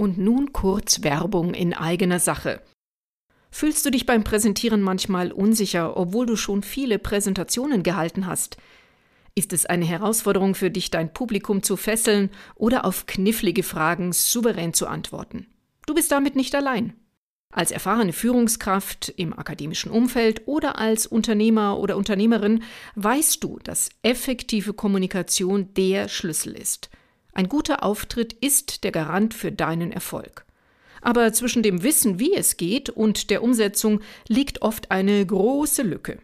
Und nun kurz Werbung in eigener Sache. Fühlst du dich beim Präsentieren manchmal unsicher, obwohl du schon viele Präsentationen gehalten hast? Ist es eine Herausforderung für dich, dein Publikum zu fesseln oder auf knifflige Fragen souverän zu antworten? Du bist damit nicht allein. Als erfahrene Führungskraft im akademischen Umfeld oder als Unternehmer oder Unternehmerin weißt du, dass effektive Kommunikation der Schlüssel ist. Ein guter Auftritt ist der Garant für deinen Erfolg. Aber zwischen dem Wissen, wie es geht, und der Umsetzung liegt oft eine große Lücke.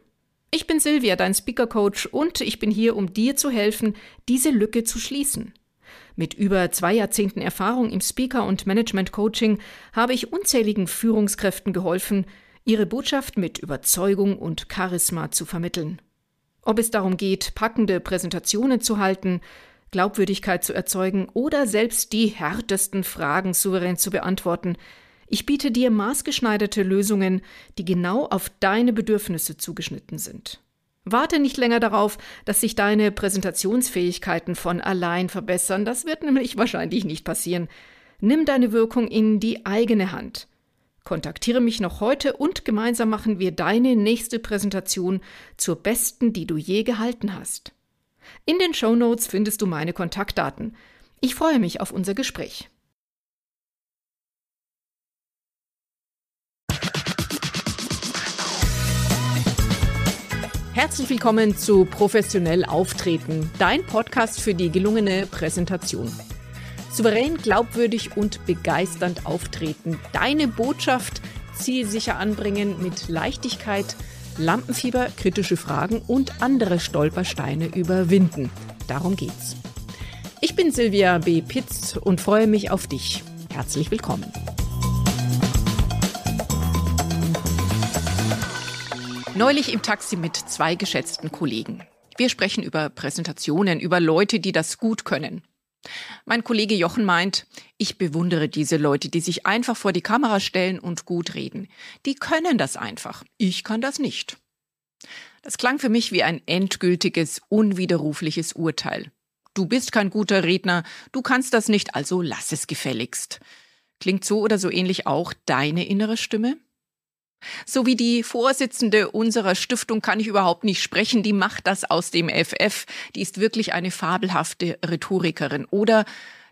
Ich bin Silvia, dein Speaker Coach, und ich bin hier, um dir zu helfen, diese Lücke zu schließen. Mit über zwei Jahrzehnten Erfahrung im Speaker- und Management-Coaching habe ich unzähligen Führungskräften geholfen, ihre Botschaft mit Überzeugung und Charisma zu vermitteln. Ob es darum geht, packende Präsentationen zu halten, Glaubwürdigkeit zu erzeugen oder selbst die härtesten Fragen souverän zu beantworten. Ich biete dir maßgeschneiderte Lösungen, die genau auf deine Bedürfnisse zugeschnitten sind. Warte nicht länger darauf, dass sich deine Präsentationsfähigkeiten von allein verbessern, das wird nämlich wahrscheinlich nicht passieren. Nimm deine Wirkung in die eigene Hand. Kontaktiere mich noch heute und gemeinsam machen wir deine nächste Präsentation zur besten, die du je gehalten hast. In den Show Notes findest du meine Kontaktdaten. Ich freue mich auf unser Gespräch. Herzlich willkommen zu Professionell Auftreten, dein Podcast für die gelungene Präsentation. Souverän, glaubwürdig und begeisternd auftreten, deine Botschaft zielsicher anbringen mit Leichtigkeit, Lampenfieber, kritische Fragen und andere Stolpersteine überwinden. Darum geht's. Ich bin Silvia B. Pitz und freue mich auf dich. Herzlich willkommen. Neulich im Taxi mit zwei geschätzten Kollegen. Wir sprechen über Präsentationen, über Leute, die das gut können. Mein Kollege Jochen meint, ich bewundere diese Leute, die sich einfach vor die Kamera stellen und gut reden. Die können das einfach. Ich kann das nicht. Das klang für mich wie ein endgültiges, unwiderrufliches Urteil. Du bist kein guter Redner, du kannst das nicht, also lass es gefälligst. Klingt so oder so ähnlich auch deine innere Stimme? So wie die Vorsitzende unserer Stiftung kann ich überhaupt nicht sprechen, die macht das aus dem FF, die ist wirklich eine fabelhafte Rhetorikerin. Oder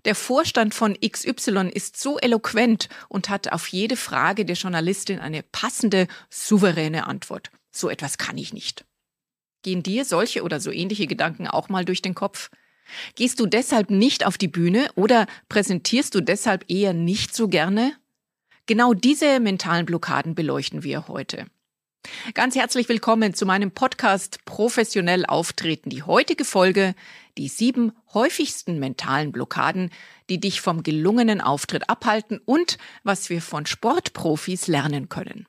der Vorstand von XY ist so eloquent und hat auf jede Frage der Journalistin eine passende, souveräne Antwort. So etwas kann ich nicht. Gehen dir solche oder so ähnliche Gedanken auch mal durch den Kopf? Gehst du deshalb nicht auf die Bühne oder präsentierst du deshalb eher nicht so gerne? Genau diese mentalen Blockaden beleuchten wir heute. Ganz herzlich willkommen zu meinem Podcast Professionell Auftreten. Die heutige Folge, die sieben häufigsten mentalen Blockaden, die dich vom gelungenen Auftritt abhalten und was wir von Sportprofis lernen können.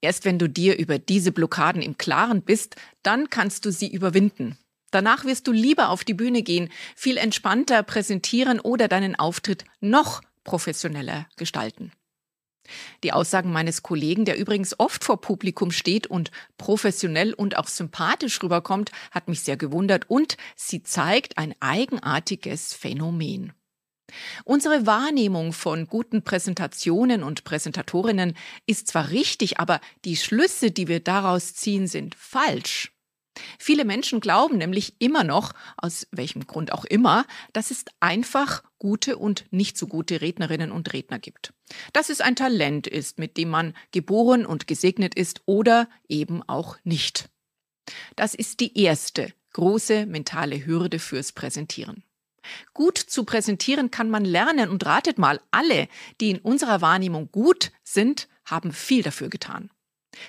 Erst wenn du dir über diese Blockaden im Klaren bist, dann kannst du sie überwinden. Danach wirst du lieber auf die Bühne gehen, viel entspannter präsentieren oder deinen Auftritt noch professioneller gestalten. Die Aussagen meines Kollegen, der übrigens oft vor Publikum steht und professionell und auch sympathisch rüberkommt, hat mich sehr gewundert und sie zeigt ein eigenartiges Phänomen. Unsere Wahrnehmung von guten Präsentationen und Präsentatorinnen ist zwar richtig, aber die Schlüsse, die wir daraus ziehen, sind falsch. Viele Menschen glauben nämlich immer noch, aus welchem Grund auch immer, dass es einfach gute und nicht so gute Rednerinnen und Redner gibt. Dass es ein Talent ist, mit dem man geboren und gesegnet ist oder eben auch nicht. Das ist die erste große mentale Hürde fürs Präsentieren. Gut zu präsentieren kann man lernen und ratet mal, alle, die in unserer Wahrnehmung gut sind, haben viel dafür getan.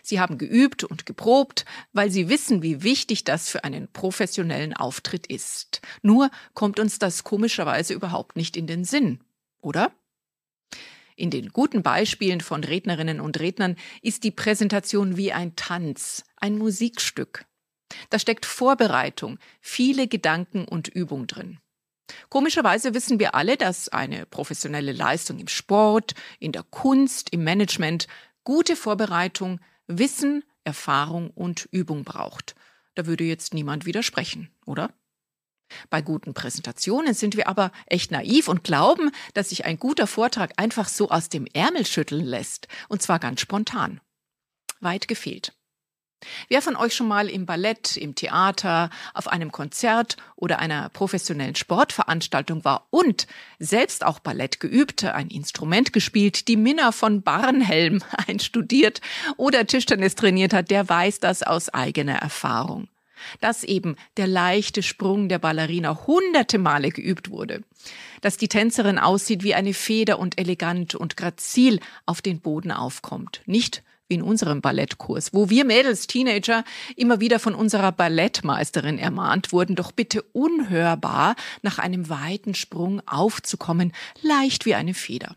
Sie haben geübt und geprobt, weil sie wissen, wie wichtig das für einen professionellen Auftritt ist. Nur kommt uns das komischerweise überhaupt nicht in den Sinn, oder? In den guten Beispielen von Rednerinnen und Rednern ist die Präsentation wie ein Tanz, ein Musikstück. Da steckt Vorbereitung, viele Gedanken und Übung drin. Komischerweise wissen wir alle, dass eine professionelle Leistung im Sport, in der Kunst, im Management gute Vorbereitung, Wissen, Erfahrung und Übung braucht. Da würde jetzt niemand widersprechen, oder? Bei guten Präsentationen sind wir aber echt naiv und glauben, dass sich ein guter Vortrag einfach so aus dem Ärmel schütteln lässt, und zwar ganz spontan. Weit gefehlt. Wer von euch schon mal im Ballett, im Theater, auf einem Konzert oder einer professionellen Sportveranstaltung war und selbst auch Ballett geübt, ein Instrument gespielt, die Minna von Barnhelm einstudiert oder Tischtennis trainiert hat, der weiß das aus eigener Erfahrung. Dass eben der leichte Sprung der Ballerina hunderte Male geübt wurde, dass die Tänzerin aussieht wie eine Feder und elegant und grazil auf den Boden aufkommt, nicht wie in unserem Ballettkurs, wo wir Mädels, Teenager, immer wieder von unserer Ballettmeisterin ermahnt wurden, doch bitte unhörbar nach einem weiten Sprung aufzukommen, leicht wie eine Feder.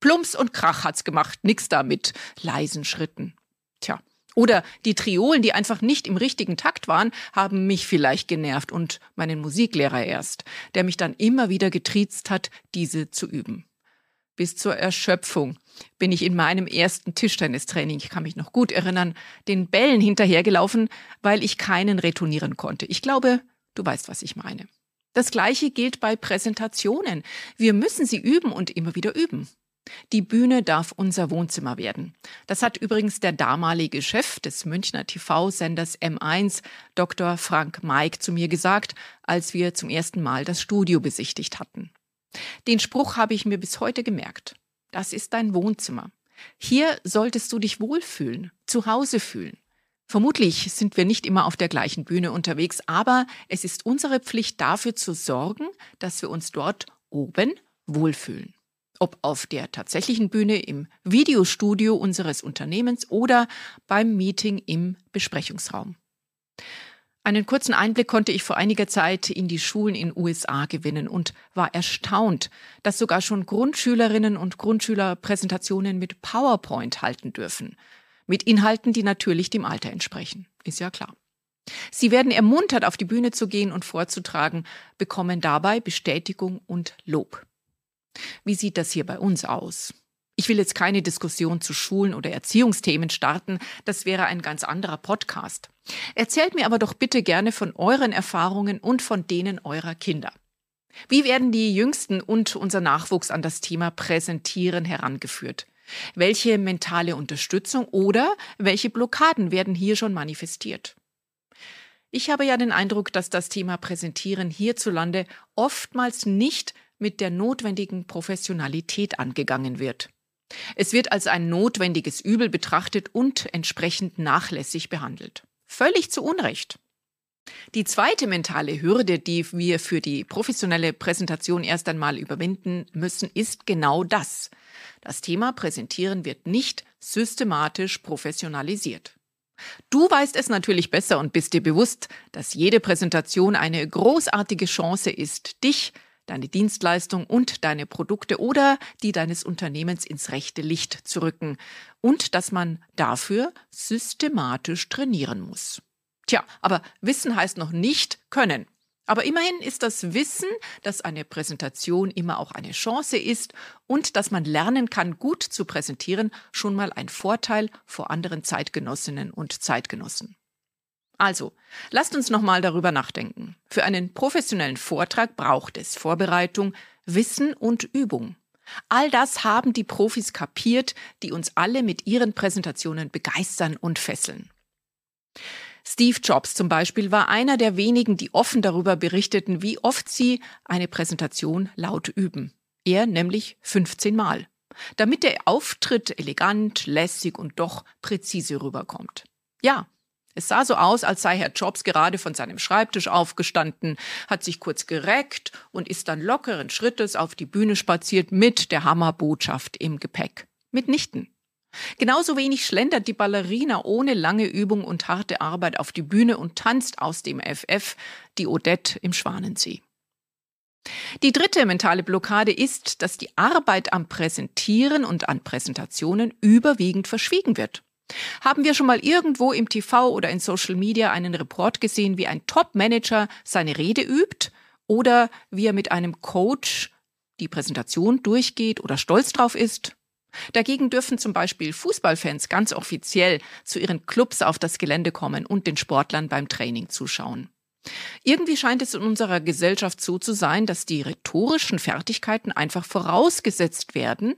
Plumps und Krach hat's gemacht, nix da mit leisen Schritten. Tja, oder die Triolen, die einfach nicht im richtigen Takt waren, haben mich vielleicht genervt und meinen Musiklehrer erst, der mich dann immer wieder getriezt hat, diese zu üben. Bis zur Erschöpfung bin ich in meinem ersten Tischtennistraining, ich kann mich noch gut erinnern, den Bällen hinterhergelaufen, weil ich keinen retournieren konnte. Ich glaube, du weißt, was ich meine. Das Gleiche gilt bei Präsentationen. Wir müssen sie üben und immer wieder üben. Die Bühne darf unser Wohnzimmer werden. Das hat übrigens der damalige Chef des Münchner TV-Senders M1, Dr. Frank Maik, zu mir gesagt, als wir zum ersten Mal das Studio besichtigt hatten. Den Spruch habe ich mir bis heute gemerkt. Das ist dein Wohnzimmer. Hier solltest du dich wohlfühlen, zu Hause fühlen. Vermutlich sind wir nicht immer auf der gleichen Bühne unterwegs, aber es ist unsere Pflicht dafür zu sorgen, dass wir uns dort oben wohlfühlen ob auf der tatsächlichen Bühne im Videostudio unseres Unternehmens oder beim Meeting im Besprechungsraum. Einen kurzen Einblick konnte ich vor einiger Zeit in die Schulen in USA gewinnen und war erstaunt, dass sogar schon Grundschülerinnen und Grundschüler Präsentationen mit PowerPoint halten dürfen. Mit Inhalten, die natürlich dem Alter entsprechen. Ist ja klar. Sie werden ermuntert, auf die Bühne zu gehen und vorzutragen, bekommen dabei Bestätigung und Lob. Wie sieht das hier bei uns aus? Ich will jetzt keine Diskussion zu Schulen oder Erziehungsthemen starten, das wäre ein ganz anderer Podcast. Erzählt mir aber doch bitte gerne von euren Erfahrungen und von denen eurer Kinder. Wie werden die Jüngsten und unser Nachwuchs an das Thema Präsentieren herangeführt? Welche mentale Unterstützung oder welche Blockaden werden hier schon manifestiert? Ich habe ja den Eindruck, dass das Thema Präsentieren hierzulande oftmals nicht mit der notwendigen Professionalität angegangen wird. Es wird als ein notwendiges Übel betrachtet und entsprechend nachlässig behandelt. Völlig zu Unrecht. Die zweite mentale Hürde, die wir für die professionelle Präsentation erst einmal überwinden müssen, ist genau das. Das Thema Präsentieren wird nicht systematisch professionalisiert. Du weißt es natürlich besser und bist dir bewusst, dass jede Präsentation eine großartige Chance ist, dich deine Dienstleistung und deine Produkte oder die deines Unternehmens ins rechte Licht zu rücken und dass man dafür systematisch trainieren muss. Tja, aber Wissen heißt noch nicht können. Aber immerhin ist das Wissen, dass eine Präsentation immer auch eine Chance ist und dass man lernen kann, gut zu präsentieren, schon mal ein Vorteil vor anderen Zeitgenossinnen und Zeitgenossen. Also, lasst uns nochmal darüber nachdenken. Für einen professionellen Vortrag braucht es Vorbereitung, Wissen und Übung. All das haben die Profis kapiert, die uns alle mit ihren Präsentationen begeistern und fesseln. Steve Jobs zum Beispiel war einer der wenigen, die offen darüber berichteten, wie oft sie eine Präsentation laut üben. Er nämlich 15 Mal. Damit der Auftritt elegant, lässig und doch präzise rüberkommt. Ja, es sah so aus, als sei Herr Jobs gerade von seinem Schreibtisch aufgestanden, hat sich kurz gereckt und ist dann lockeren Schrittes auf die Bühne spaziert mit der Hammerbotschaft im Gepäck. Mitnichten. Genauso wenig schlendert die Ballerina ohne lange Übung und harte Arbeit auf die Bühne und tanzt aus dem FF die Odette im Schwanensee. Die dritte mentale Blockade ist, dass die Arbeit am Präsentieren und an Präsentationen überwiegend verschwiegen wird. Haben wir schon mal irgendwo im TV oder in Social Media einen Report gesehen, wie ein Top-Manager seine Rede übt oder wie er mit einem Coach die Präsentation durchgeht oder stolz drauf ist? Dagegen dürfen zum Beispiel Fußballfans ganz offiziell zu ihren Clubs auf das Gelände kommen und den Sportlern beim Training zuschauen. Irgendwie scheint es in unserer Gesellschaft so zu sein, dass die rhetorischen Fertigkeiten einfach vorausgesetzt werden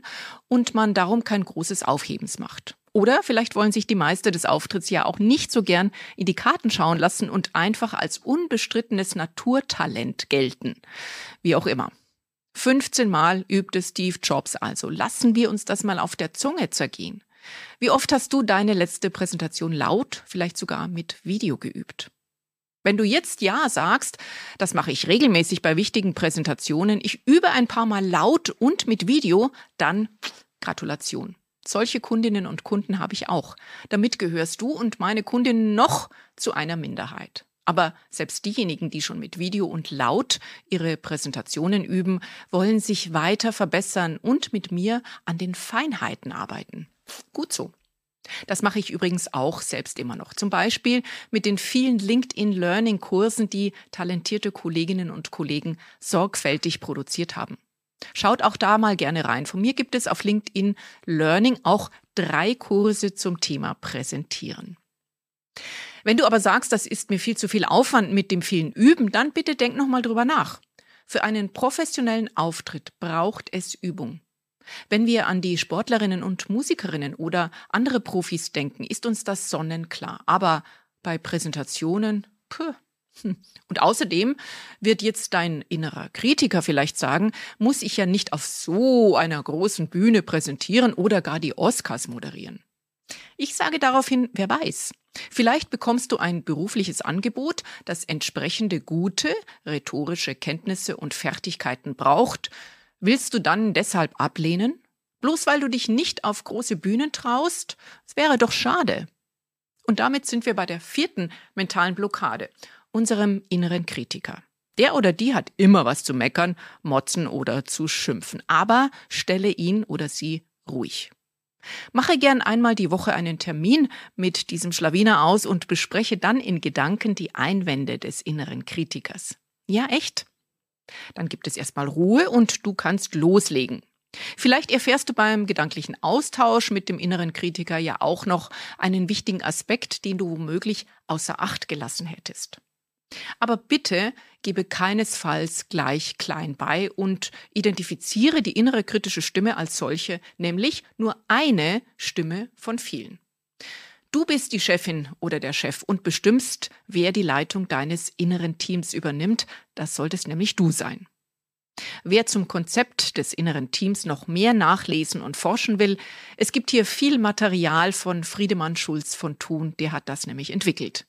und man darum kein großes Aufhebens macht. Oder vielleicht wollen sich die Meister des Auftritts ja auch nicht so gern in die Karten schauen lassen und einfach als unbestrittenes Naturtalent gelten. Wie auch immer. 15 Mal übte Steve Jobs also. Lassen wir uns das mal auf der Zunge zergehen. Wie oft hast du deine letzte Präsentation laut, vielleicht sogar mit Video geübt? Wenn du jetzt Ja sagst, das mache ich regelmäßig bei wichtigen Präsentationen, ich übe ein paar Mal laut und mit Video, dann Gratulation. Solche Kundinnen und Kunden habe ich auch. Damit gehörst du und meine Kundinnen noch zu einer Minderheit. Aber selbst diejenigen, die schon mit Video und laut ihre Präsentationen üben, wollen sich weiter verbessern und mit mir an den Feinheiten arbeiten. Gut so. Das mache ich übrigens auch selbst immer noch. Zum Beispiel mit den vielen LinkedIn Learning Kursen, die talentierte Kolleginnen und Kollegen sorgfältig produziert haben. Schaut auch da mal gerne rein. Von mir gibt es auf LinkedIn Learning auch drei Kurse zum Thema Präsentieren. Wenn du aber sagst, das ist mir viel zu viel Aufwand mit dem vielen Üben, dann bitte denk nochmal drüber nach. Für einen professionellen Auftritt braucht es Übung. Wenn wir an die Sportlerinnen und Musikerinnen oder andere Profis denken, ist uns das sonnenklar. Aber bei Präsentationen, puh. Und außerdem wird jetzt dein innerer Kritiker vielleicht sagen, muss ich ja nicht auf so einer großen Bühne präsentieren oder gar die Oscars moderieren. Ich sage daraufhin, wer weiß. Vielleicht bekommst du ein berufliches Angebot, das entsprechende gute rhetorische Kenntnisse und Fertigkeiten braucht. Willst du dann deshalb ablehnen? Bloß weil du dich nicht auf große Bühnen traust? Es wäre doch schade. Und damit sind wir bei der vierten mentalen Blockade, unserem inneren Kritiker. Der oder die hat immer was zu meckern, motzen oder zu schimpfen. Aber stelle ihn oder sie ruhig. Mache gern einmal die Woche einen Termin mit diesem Schlawiner aus und bespreche dann in Gedanken die Einwände des inneren Kritikers. Ja, echt? Dann gibt es erstmal Ruhe und du kannst loslegen. Vielleicht erfährst du beim gedanklichen Austausch mit dem inneren Kritiker ja auch noch einen wichtigen Aspekt, den du womöglich außer Acht gelassen hättest. Aber bitte gebe keinesfalls gleich klein bei und identifiziere die innere kritische Stimme als solche, nämlich nur eine Stimme von vielen. Du bist die Chefin oder der Chef und bestimmst, wer die Leitung deines inneren Teams übernimmt. Das solltest nämlich du sein. Wer zum Konzept des inneren Teams noch mehr nachlesen und forschen will, es gibt hier viel Material von Friedemann Schulz von Thun, der hat das nämlich entwickelt.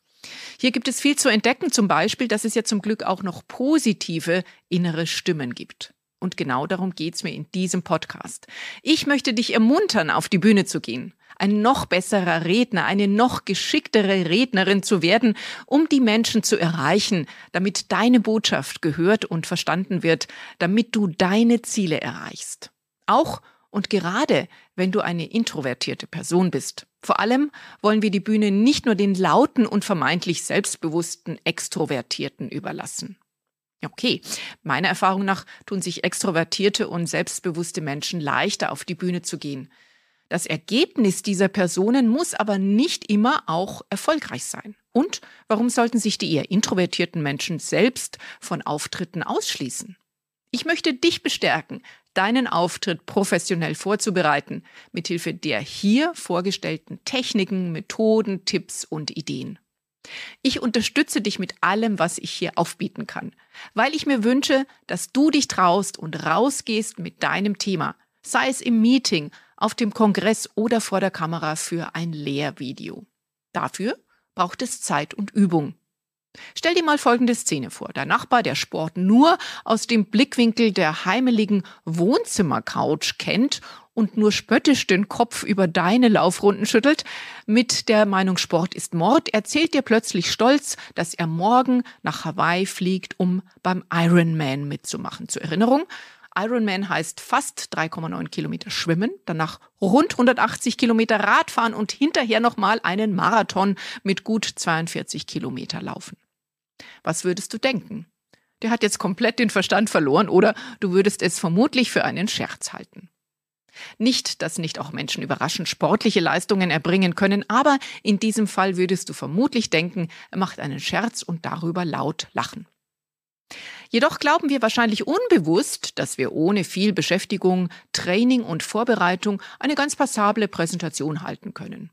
Hier gibt es viel zu entdecken, zum Beispiel, dass es ja zum Glück auch noch positive innere Stimmen gibt. Und genau darum geht's mir in diesem Podcast. Ich möchte dich ermuntern, auf die Bühne zu gehen, ein noch besserer Redner, eine noch geschicktere Rednerin zu werden, um die Menschen zu erreichen, damit deine Botschaft gehört und verstanden wird, damit du deine Ziele erreichst. Auch und gerade wenn du eine introvertierte Person bist. Vor allem wollen wir die Bühne nicht nur den lauten und vermeintlich selbstbewussten Extrovertierten überlassen. Okay, meiner Erfahrung nach tun sich extrovertierte und selbstbewusste Menschen leichter auf die Bühne zu gehen. Das Ergebnis dieser Personen muss aber nicht immer auch erfolgreich sein. Und warum sollten sich die eher introvertierten Menschen selbst von Auftritten ausschließen? Ich möchte dich bestärken, deinen Auftritt professionell vorzubereiten, mithilfe der hier vorgestellten Techniken, Methoden, Tipps und Ideen. Ich unterstütze dich mit allem, was ich hier aufbieten kann, weil ich mir wünsche, dass du dich traust und rausgehst mit deinem Thema, sei es im Meeting, auf dem Kongress oder vor der Kamera für ein Lehrvideo. Dafür braucht es Zeit und Übung. Stell dir mal folgende Szene vor. Der Nachbar, der Sport nur aus dem Blickwinkel der heimeligen Wohnzimmercouch kennt und nur spöttisch den Kopf über deine Laufrunden schüttelt, mit der Meinung Sport ist Mord, erzählt dir plötzlich stolz, dass er morgen nach Hawaii fliegt, um beim Ironman mitzumachen. Zur Erinnerung, Ironman heißt fast 3,9 Kilometer schwimmen, danach rund 180 Kilometer Radfahren und hinterher nochmal einen Marathon mit gut 42 Kilometer laufen. Was würdest du denken? Der hat jetzt komplett den Verstand verloren oder du würdest es vermutlich für einen Scherz halten. Nicht, dass nicht auch Menschen überraschend sportliche Leistungen erbringen können, aber in diesem Fall würdest du vermutlich denken, er macht einen Scherz und darüber laut lachen. Jedoch glauben wir wahrscheinlich unbewusst, dass wir ohne viel Beschäftigung, Training und Vorbereitung eine ganz passable Präsentation halten können.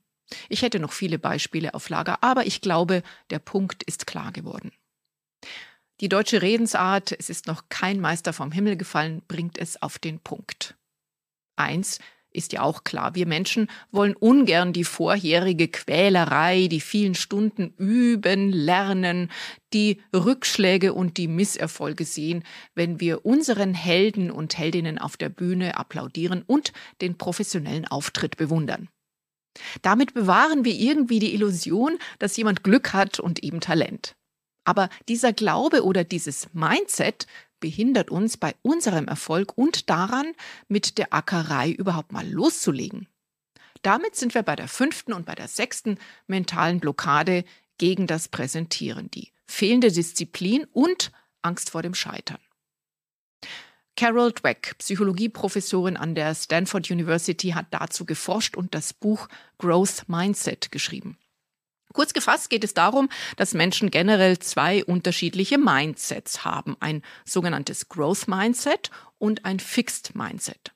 Ich hätte noch viele Beispiele auf Lager, aber ich glaube, der Punkt ist klar geworden. Die deutsche Redensart, es ist noch kein Meister vom Himmel gefallen, bringt es auf den Punkt. Eins ist ja auch klar, wir Menschen wollen ungern die vorherige Quälerei, die vielen Stunden üben, lernen, die Rückschläge und die Misserfolge sehen, wenn wir unseren Helden und Heldinnen auf der Bühne applaudieren und den professionellen Auftritt bewundern. Damit bewahren wir irgendwie die Illusion, dass jemand Glück hat und eben Talent. Aber dieser Glaube oder dieses Mindset behindert uns bei unserem Erfolg und daran, mit der Ackerei überhaupt mal loszulegen. Damit sind wir bei der fünften und bei der sechsten mentalen Blockade gegen das Präsentieren, die fehlende Disziplin und Angst vor dem Scheitern. Carol Dweck, Psychologieprofessorin an der Stanford University, hat dazu geforscht und das Buch Growth Mindset geschrieben. Kurz gefasst geht es darum, dass Menschen generell zwei unterschiedliche Mindsets haben. Ein sogenanntes Growth Mindset und ein Fixed Mindset.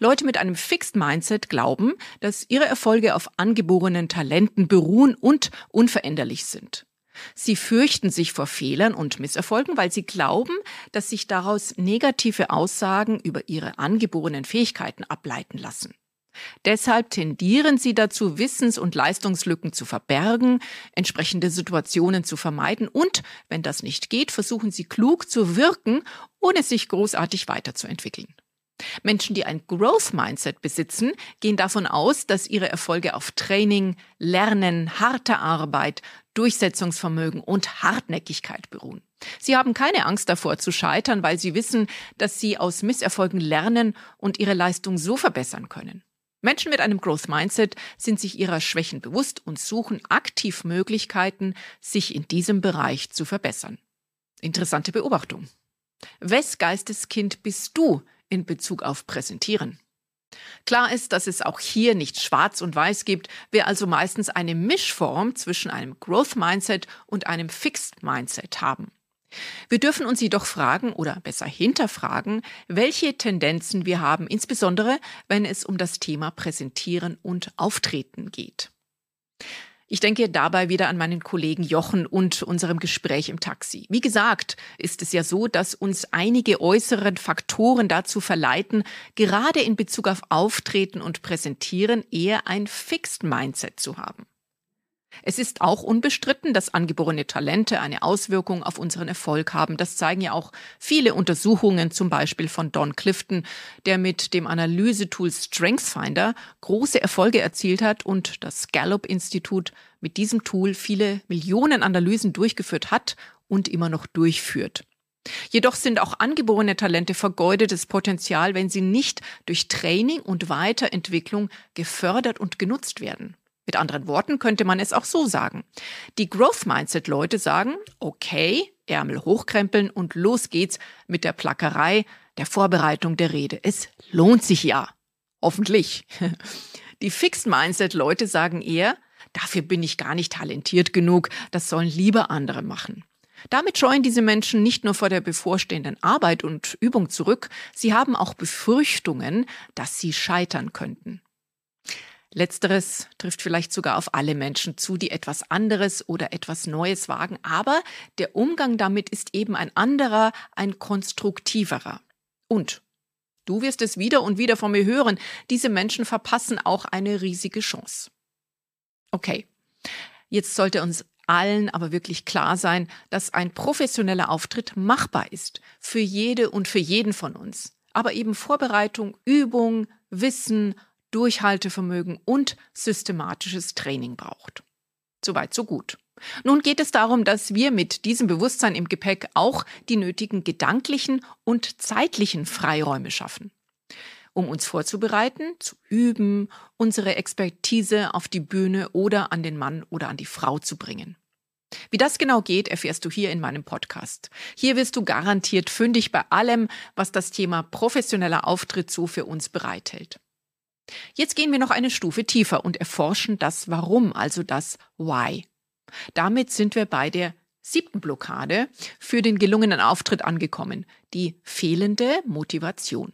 Leute mit einem Fixed Mindset glauben, dass ihre Erfolge auf angeborenen Talenten beruhen und unveränderlich sind. Sie fürchten sich vor Fehlern und Misserfolgen, weil sie glauben, dass sich daraus negative Aussagen über ihre angeborenen Fähigkeiten ableiten lassen. Deshalb tendieren sie dazu, Wissens- und Leistungslücken zu verbergen, entsprechende Situationen zu vermeiden und, wenn das nicht geht, versuchen sie klug zu wirken, ohne sich großartig weiterzuentwickeln. Menschen, die ein Growth Mindset besitzen, gehen davon aus, dass ihre Erfolge auf Training, Lernen, harte Arbeit, Durchsetzungsvermögen und Hartnäckigkeit beruhen. Sie haben keine Angst davor zu scheitern, weil sie wissen, dass sie aus Misserfolgen lernen und ihre Leistung so verbessern können. Menschen mit einem Growth Mindset sind sich ihrer Schwächen bewusst und suchen aktiv Möglichkeiten, sich in diesem Bereich zu verbessern. Interessante Beobachtung. Wes Geisteskind bist du in Bezug auf Präsentieren? Klar ist, dass es auch hier nicht schwarz und weiß gibt, wir also meistens eine Mischform zwischen einem Growth Mindset und einem Fixed Mindset haben. Wir dürfen uns jedoch fragen oder besser hinterfragen, welche Tendenzen wir haben, insbesondere wenn es um das Thema Präsentieren und Auftreten geht. Ich denke dabei wieder an meinen Kollegen Jochen und unserem Gespräch im Taxi. Wie gesagt, ist es ja so, dass uns einige äußere Faktoren dazu verleiten, gerade in Bezug auf Auftreten und Präsentieren eher ein Fixed Mindset zu haben. Es ist auch unbestritten, dass angeborene Talente eine Auswirkung auf unseren Erfolg haben. Das zeigen ja auch viele Untersuchungen, zum Beispiel von Don Clifton, der mit dem Analysetool StrengthsFinder große Erfolge erzielt hat und das Gallup-Institut mit diesem Tool viele Millionen Analysen durchgeführt hat und immer noch durchführt. Jedoch sind auch angeborene Talente vergeudetes Potenzial, wenn sie nicht durch Training und Weiterentwicklung gefördert und genutzt werden. Mit anderen Worten könnte man es auch so sagen. Die Growth Mindset Leute sagen, okay, Ärmel hochkrempeln und los geht's mit der Plackerei, der Vorbereitung der Rede. Es lohnt sich ja. Hoffentlich. Die Fixed Mindset Leute sagen eher, dafür bin ich gar nicht talentiert genug, das sollen lieber andere machen. Damit scheuen diese Menschen nicht nur vor der bevorstehenden Arbeit und Übung zurück, sie haben auch Befürchtungen, dass sie scheitern könnten. Letzteres trifft vielleicht sogar auf alle Menschen zu, die etwas anderes oder etwas Neues wagen, aber der Umgang damit ist eben ein anderer, ein konstruktiverer. Und du wirst es wieder und wieder von mir hören, diese Menschen verpassen auch eine riesige Chance. Okay, jetzt sollte uns allen aber wirklich klar sein, dass ein professioneller Auftritt machbar ist, für jede und für jeden von uns. Aber eben Vorbereitung, Übung, Wissen, Durchhaltevermögen und systematisches Training braucht. Soweit, so gut. Nun geht es darum, dass wir mit diesem Bewusstsein im Gepäck auch die nötigen gedanklichen und zeitlichen Freiräume schaffen. Um uns vorzubereiten, zu üben, unsere Expertise auf die Bühne oder an den Mann oder an die Frau zu bringen. Wie das genau geht, erfährst du hier in meinem Podcast. Hier wirst du garantiert fündig bei allem, was das Thema professioneller Auftritt so für uns bereithält. Jetzt gehen wir noch eine Stufe tiefer und erforschen das Warum, also das Why. Damit sind wir bei der siebten Blockade für den gelungenen Auftritt angekommen, die fehlende Motivation.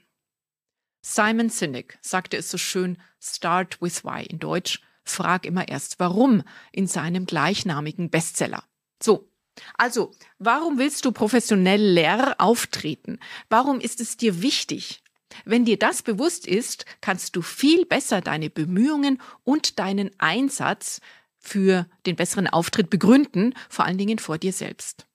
Simon Sinek sagte es so schön, Start with Why in Deutsch, frag immer erst warum in seinem gleichnamigen Bestseller. So, also, warum willst du professionell leer auftreten? Warum ist es dir wichtig? Wenn dir das bewusst ist, kannst du viel besser deine Bemühungen und deinen Einsatz für den besseren Auftritt begründen, vor allen Dingen vor dir selbst.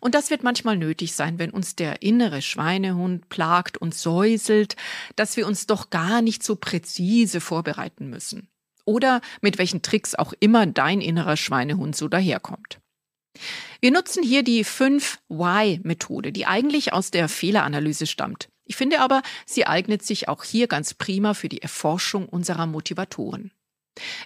Und das wird manchmal nötig sein, wenn uns der innere Schweinehund plagt und säuselt, dass wir uns doch gar nicht so präzise vorbereiten müssen. Oder mit welchen Tricks auch immer dein innerer Schweinehund so daherkommt. Wir nutzen hier die 5-Why-Methode, die eigentlich aus der Fehleranalyse stammt. Ich finde aber, sie eignet sich auch hier ganz prima für die Erforschung unserer Motivatoren.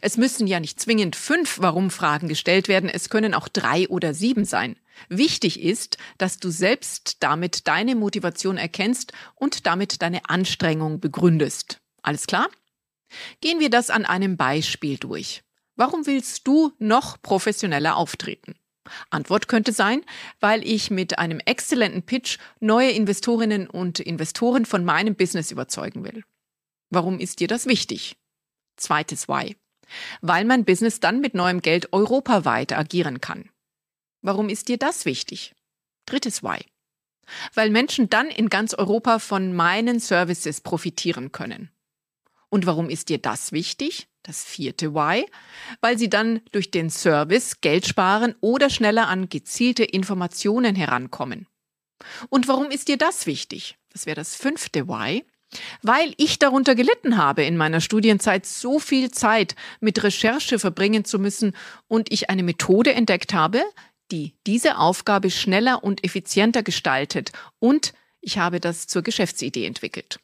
Es müssen ja nicht zwingend fünf Warum-Fragen gestellt werden, es können auch drei oder sieben sein. Wichtig ist, dass du selbst damit deine Motivation erkennst und damit deine Anstrengung begründest. Alles klar? Gehen wir das an einem Beispiel durch. Warum willst du noch professioneller auftreten? Antwort könnte sein, weil ich mit einem exzellenten Pitch neue Investorinnen und Investoren von meinem Business überzeugen will. Warum ist dir das wichtig? Zweites Why. Weil mein Business dann mit neuem Geld europaweit agieren kann. Warum ist dir das wichtig? Drittes Why. Weil Menschen dann in ganz Europa von meinen Services profitieren können. Und warum ist dir das wichtig? Das vierte Why, weil sie dann durch den Service Geld sparen oder schneller an gezielte Informationen herankommen. Und warum ist dir das wichtig? Das wäre das fünfte Why, weil ich darunter gelitten habe, in meiner Studienzeit so viel Zeit mit Recherche verbringen zu müssen und ich eine Methode entdeckt habe, die diese Aufgabe schneller und effizienter gestaltet und ich habe das zur Geschäftsidee entwickelt.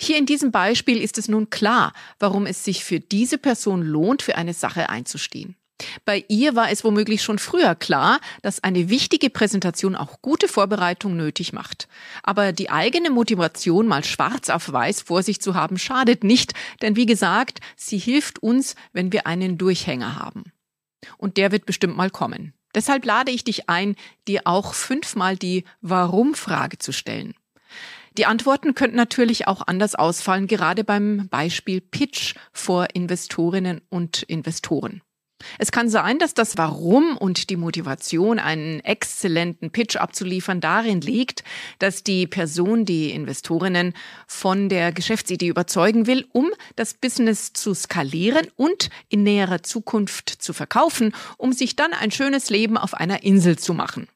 Hier in diesem Beispiel ist es nun klar, warum es sich für diese Person lohnt, für eine Sache einzustehen. Bei ihr war es womöglich schon früher klar, dass eine wichtige Präsentation auch gute Vorbereitung nötig macht. Aber die eigene Motivation mal schwarz auf weiß vor sich zu haben, schadet nicht, denn wie gesagt, sie hilft uns, wenn wir einen Durchhänger haben. Und der wird bestimmt mal kommen. Deshalb lade ich dich ein, dir auch fünfmal die Warum-Frage zu stellen. Die Antworten könnten natürlich auch anders ausfallen, gerade beim Beispiel Pitch vor Investorinnen und Investoren. Es kann sein, dass das Warum und die Motivation, einen exzellenten Pitch abzuliefern, darin liegt, dass die Person, die Investorinnen von der Geschäftsidee überzeugen will, um das Business zu skalieren und in näherer Zukunft zu verkaufen, um sich dann ein schönes Leben auf einer Insel zu machen.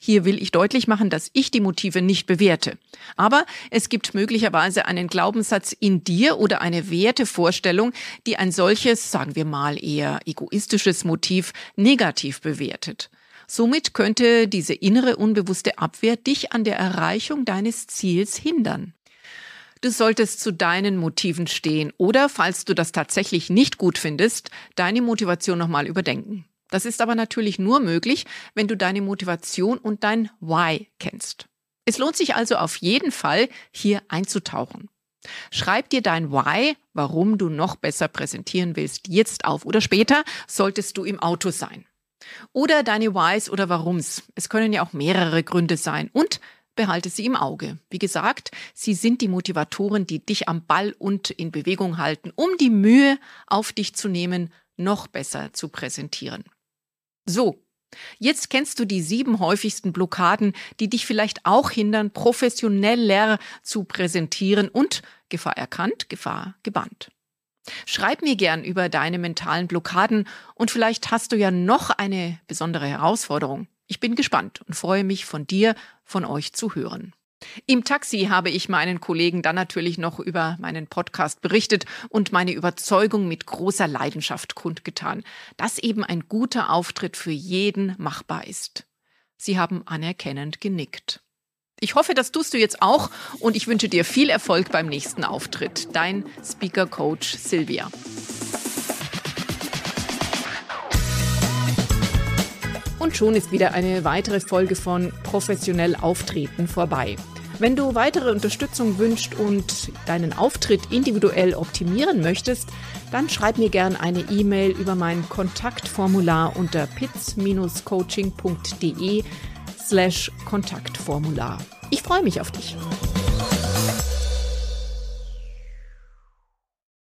Hier will ich deutlich machen, dass ich die Motive nicht bewerte. Aber es gibt möglicherweise einen Glaubenssatz in dir oder eine Wertevorstellung, die ein solches, sagen wir mal eher egoistisches Motiv negativ bewertet. Somit könnte diese innere unbewusste Abwehr dich an der Erreichung deines Ziels hindern. Du solltest zu deinen Motiven stehen oder, falls du das tatsächlich nicht gut findest, deine Motivation nochmal überdenken. Das ist aber natürlich nur möglich, wenn du deine Motivation und dein Why kennst. Es lohnt sich also auf jeden Fall, hier einzutauchen. Schreib dir dein Why, warum du noch besser präsentieren willst, jetzt auf oder später solltest du im Auto sein. Oder deine Whys oder Warums. Es können ja auch mehrere Gründe sein und behalte sie im Auge. Wie gesagt, sie sind die Motivatoren, die dich am Ball und in Bewegung halten, um die Mühe auf dich zu nehmen, noch besser zu präsentieren. So, Jetzt kennst du die sieben häufigsten Blockaden, die dich vielleicht auch hindern, professioneller zu präsentieren und Gefahr erkannt, Gefahr gebannt. Schreib mir gern über deine mentalen Blockaden und vielleicht hast du ja noch eine besondere Herausforderung. Ich bin gespannt und freue mich von dir, von euch zu hören. Im Taxi habe ich meinen Kollegen dann natürlich noch über meinen Podcast berichtet und meine Überzeugung mit großer Leidenschaft kundgetan, dass eben ein guter Auftritt für jeden machbar ist. Sie haben anerkennend genickt. Ich hoffe, das tust du jetzt auch und ich wünsche dir viel Erfolg beim nächsten Auftritt. Dein Speaker Coach Silvia. Und schon ist wieder eine weitere Folge von Professionell Auftreten vorbei. Wenn du weitere Unterstützung wünschst und deinen Auftritt individuell optimieren möchtest, dann schreib mir gerne eine E-Mail über mein Kontaktformular unter pitz-coaching.de slash Kontaktformular. Ich freue mich auf dich.